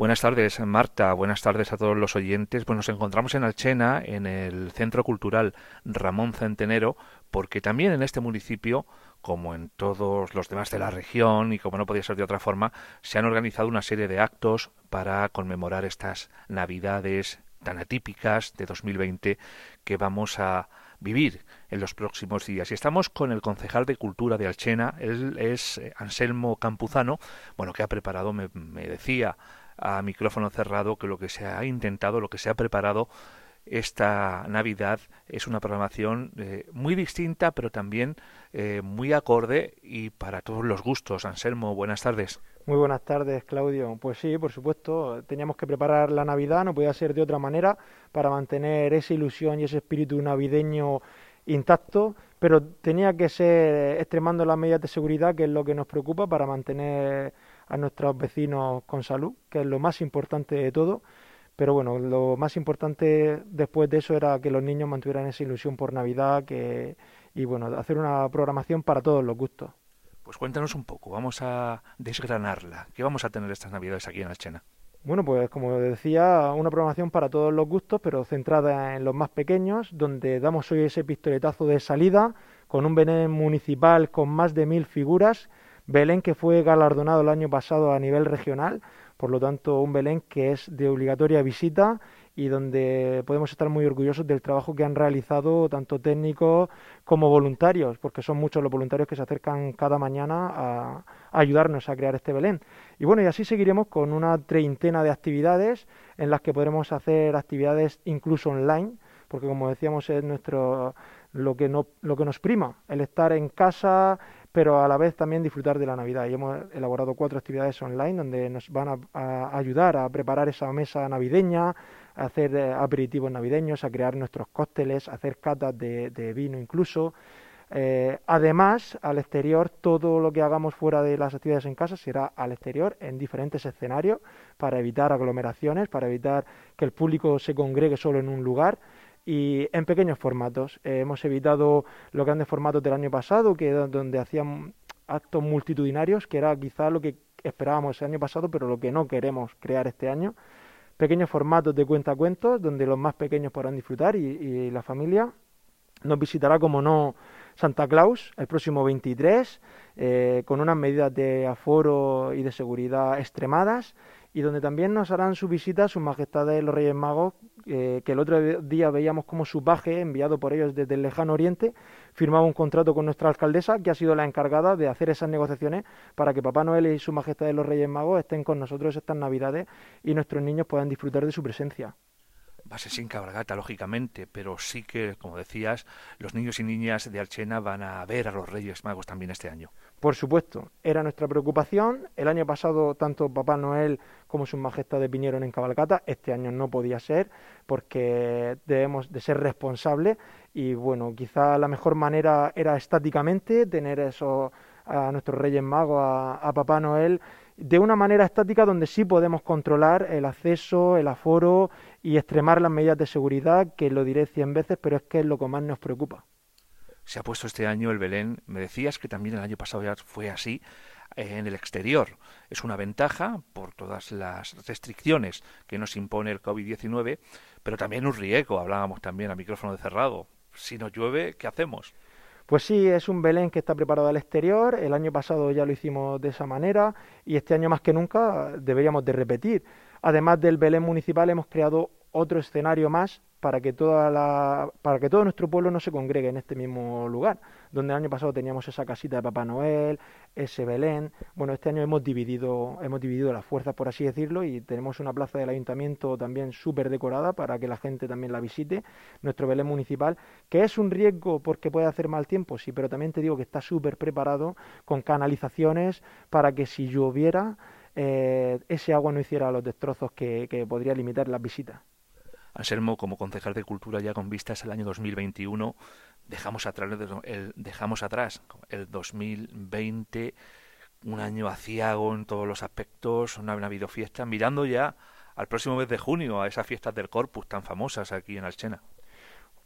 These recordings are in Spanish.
Buenas tardes, Marta. Buenas tardes a todos los oyentes. Pues nos encontramos en Alchena, en el Centro Cultural Ramón Centenero, porque también en este municipio, como en todos los demás de la región y como no podía ser de otra forma, se han organizado una serie de actos para conmemorar estas Navidades tan atípicas de 2020 que vamos a vivir en los próximos días. Y estamos con el concejal de Cultura de Alchena, él es eh, Anselmo Campuzano, bueno, que ha preparado, me, me decía, a micrófono cerrado que lo que se ha intentado, lo que se ha preparado esta Navidad es una programación eh, muy distinta, pero también eh, muy acorde y para todos los gustos. Anselmo, buenas tardes. Muy buenas tardes, Claudio. Pues sí, por supuesto, teníamos que preparar la Navidad, no podía ser de otra manera, para mantener esa ilusión y ese espíritu navideño intacto, pero tenía que ser extremando las medidas de seguridad, que es lo que nos preocupa, para mantener a nuestros vecinos con salud, que es lo más importante de todo. Pero bueno, lo más importante después de eso era que los niños mantuvieran esa ilusión por Navidad que, y bueno, hacer una programación para todos los gustos. Pues cuéntanos un poco, vamos a desgranarla. ¿Qué vamos a tener estas Navidades aquí en Alchena? Bueno, pues como decía, una programación para todos los gustos, pero centrada en los más pequeños, donde damos hoy ese pistoletazo de salida con un Belén municipal con más de mil figuras Belén que fue galardonado el año pasado a nivel regional, por lo tanto un Belén que es de obligatoria visita y donde podemos estar muy orgullosos del trabajo que han realizado tanto técnicos como voluntarios, porque son muchos los voluntarios que se acercan cada mañana a, ayudarnos a crear este Belén. Y bueno, y así seguiremos con una treintena de actividades en las que podremos hacer actividades incluso online, porque como decíamos es nuestro lo que no, lo que nos prima, el estar en casa, pero a la vez también disfrutar de la Navidad. Y hemos elaborado cuatro actividades online donde nos van a, ayudar a preparar esa mesa navideña, a hacer eh, aperitivos navideños, a crear nuestros cócteles, a hacer catas de, vino incluso. Eh, además, al exterior, todo lo que hagamos fuera de las actividades en casa será al exterior, en diferentes escenarios, para evitar aglomeraciones, para evitar que el público se congregue solo en un lugar y en pequeños formatos. Eh, hemos evitado los grandes formatos del año pasado, que donde hacían actos multitudinarios, que era quizá lo que esperábamos el año pasado, pero lo que no queremos crear este año. Pequeños formatos de cuenta cuentos, donde los más pequeños podrán disfrutar y, la familia. Nos visitará, como no, Santa Claus el próximo 23, eh, con unas medidas de aforo y de seguridad extremadas y donde también nos harán su visita sus majestades los Reyes Magos, eh, que el otro día veíamos como su paje, enviado por ellos desde el lejano oriente, firmaba un contrato con nuestra alcaldesa, que ha sido la encargada de hacer esas negociaciones para que Papá Noel y su majestad los Reyes Magos estén con nosotros estas Navidades y nuestros niños puedan disfrutar de su presencia va a ser sin cabalgata, lógicamente, pero sí que, como decías, los niños y niñas de Alchena van a ver a los Reyes Magos también este año. Por supuesto, era nuestra preocupación. El año pasado tanto Papá Noel como sus majestades vinieron en cabalgata. Este año no podía ser porque debemos de ser responsables y bueno, quizá la mejor manera era estáticamente tener eso a nuestros Reyes Magos, a, Papá Noel, de una manera estática donde sí podemos controlar el acceso, el aforo y extremar las medidas de seguridad, que lo diré cien veces, pero es que es lo que más nos preocupa se ha puesto este año el Belén. Me decías que también el año pasado ya fue así eh, en el exterior. Es una ventaja por todas las restricciones que nos impone el COVID-19, pero también un riesgo. Hablábamos también a micrófono cerrado. Si no llueve, ¿qué hacemos? Pues sí, es un Belén que está preparado al exterior. El año pasado ya lo hicimos de esa manera y este año más que nunca deberíamos de repetir. Además del Belén municipal hemos creado otro escenario más para que toda la, para que todo nuestro pueblo no se congregue en este mismo lugar, donde el año pasado teníamos esa casita de Papá Noel, ese Belén. Bueno, este año hemos dividido, hemos dividido las fuerzas, por así decirlo, y tenemos una plaza del ayuntamiento también súper decorada para que la gente también la visite, nuestro Belén municipal, que es un riesgo porque puede hacer mal tiempo, sí, pero también te digo que está súper preparado con canalizaciones para que si lloviera, eh, ese agua no hiciera los destrozos que, que podría limitar las visitas. Anselmo, como concejal de Cultura ya con vistas al año 2021, dejamos atrás el, dejamos atrás el 2020, un año aciago en todos los aspectos, una habido fiesta, mirando ya al próximo mes de junio, a esas fiestas del Corpus tan famosas aquí en Alchena.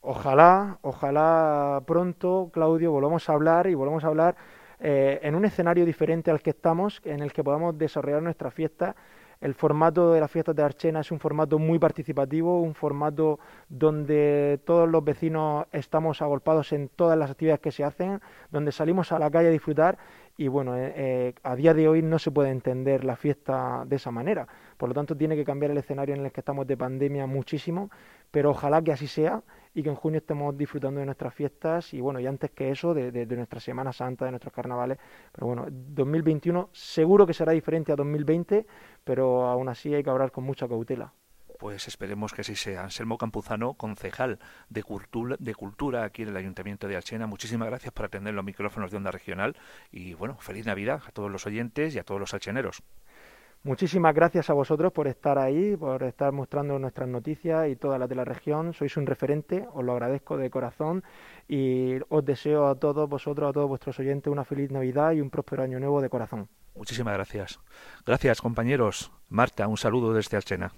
Ojalá, ojalá pronto, Claudio, volvamos a hablar y volvamos a hablar eh, en un escenario diferente al que estamos, en el que podamos desarrollar nuestra fiesta El formato de las fiestas de Archena es un formato muy participativo, un formato donde todos los vecinos estamos agolpados en todas las actividades que se hacen, donde salimos a la calle a disfrutar y bueno, eh, eh, a día de hoy no se puede entender la fiesta de esa manera. Por lo tanto, tiene que cambiar el escenario en el que estamos de pandemia muchísimo, pero ojalá que así sea y que en junio estemos disfrutando de nuestras fiestas y bueno, y antes que eso, de, nuestra Semana Santa, de nuestros carnavales. Pero bueno, 2021 seguro que será diferente a 2020, pero aún así hay que hablar con mucha cautela. Pues esperemos que así sea. Anselmo Campuzano, concejal de cultura, de cultura aquí en el Ayuntamiento de Alchena, muchísimas gracias por atender los micrófonos de Onda Regional y bueno, feliz Navidad a todos los oyentes y a todos los alcheneros. Muchísimas gracias a vosotros por estar ahí, por estar mostrando nuestras noticias y todas las de la región. Sois un referente, os lo agradezco de corazón y os deseo a todos vosotros, a todos vuestros oyentes, una feliz Navidad y un próspero año nuevo de corazón. Muchísimas gracias. Gracias, compañeros. Marta, un saludo desde Alchena.